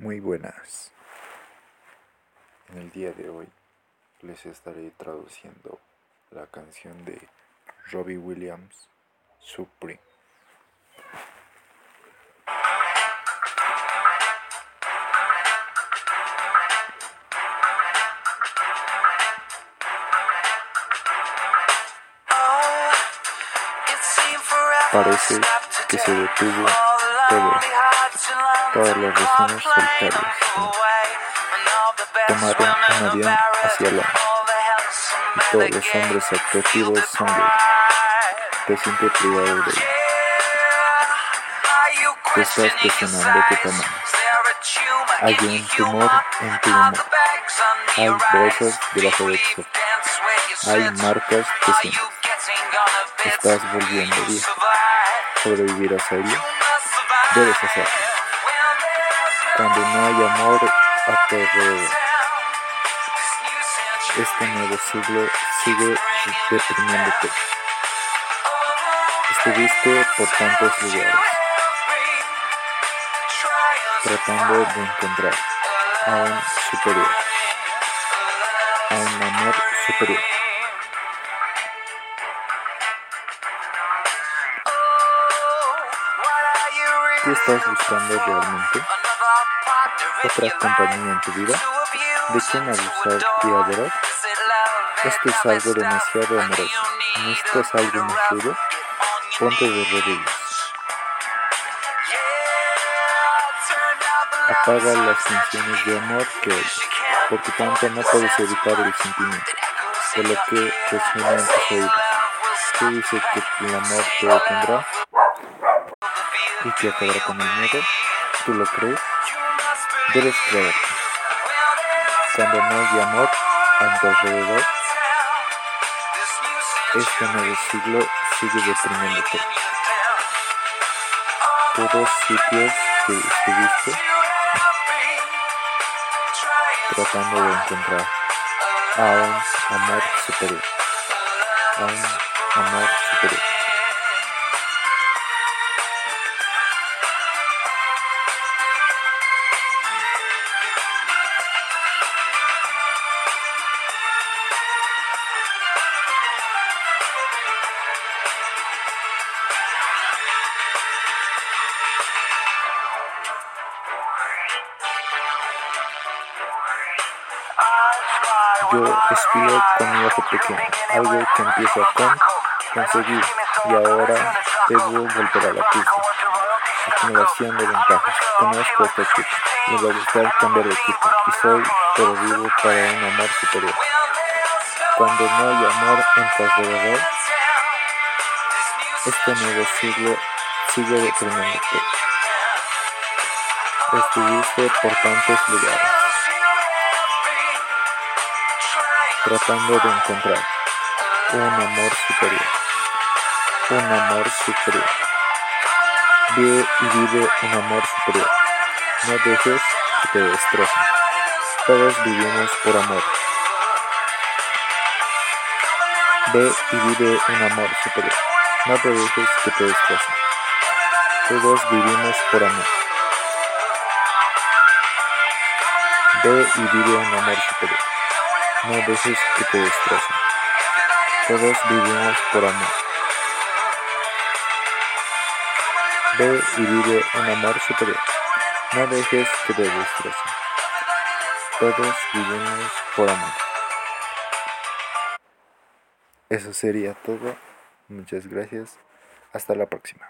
Muy buenas. En el día de hoy les estaré traduciendo la canción de Robbie Williams, Supreme. Parece que se detuvo todo las regiones solitarias tomaron un avión hacia la y todos los hombres atractivos son gays. Te sientes privado de ello. Te estás cuestionando tu tamaño. Hay un tumor en tu humor. Hay bolsas debajo de tu Hay marcas que sientes. Estás volviendo viejo. ¿Sobrevivir a serio? Debes hacerlo cuando no hay amor a tu. Este nuevo siglo sigue deprimiéndote. Estuviste por tantos lugares, tratando de encontrar a un superior, a un amor superior. ¿Qué estás buscando realmente? otra compañía en tu vida? ¿De quién abusar y adorar? Esto es algo demasiado amoroso. ¿Necesitas algo más? Ponte de rodillas. Apaga las canciones de amor que oyes, porque tanto no puedes evitar el sentimiento, de lo que resuena en tus oídos. ¿Qué dice que el amor te detendrá y que acabará con el miedo? ¿Tú lo crees? Debes creer. Cuando no hay amor a tu alrededor, este nuevo siglo sigue deprimiéndote. Todos sitios que estuviste tratando de encontrar a un amor superior. A un amor superior. Yo espío con mi ojo pequeño, algo que empieza con conseguir y ahora debo volver a la pista. Acumulación de ventajas. Conozco este equipo. Me va a gustar cambiar de equipo y soy pero vivo para un amor superior. Cuando no hay amor en tu alrededor, este nuevo siglo sigue deprimiéndote. Estuviste por tantos lugares tratando de encontrar un amor superior, un amor superior. Ve y vive un amor superior. No dejes que te destrocen. Todos vivimos por amor. Ve y vive un amor superior. No te dejes que te destrocen. Todos vivimos por amor. Ve y vive un amor superior. No dejes que te destrocen. Todos vivimos por amor. Ve y vive un amor superior. No dejes que te destrocen. Todos vivimos por amor. Eso sería todo. Muchas gracias. Hasta la próxima.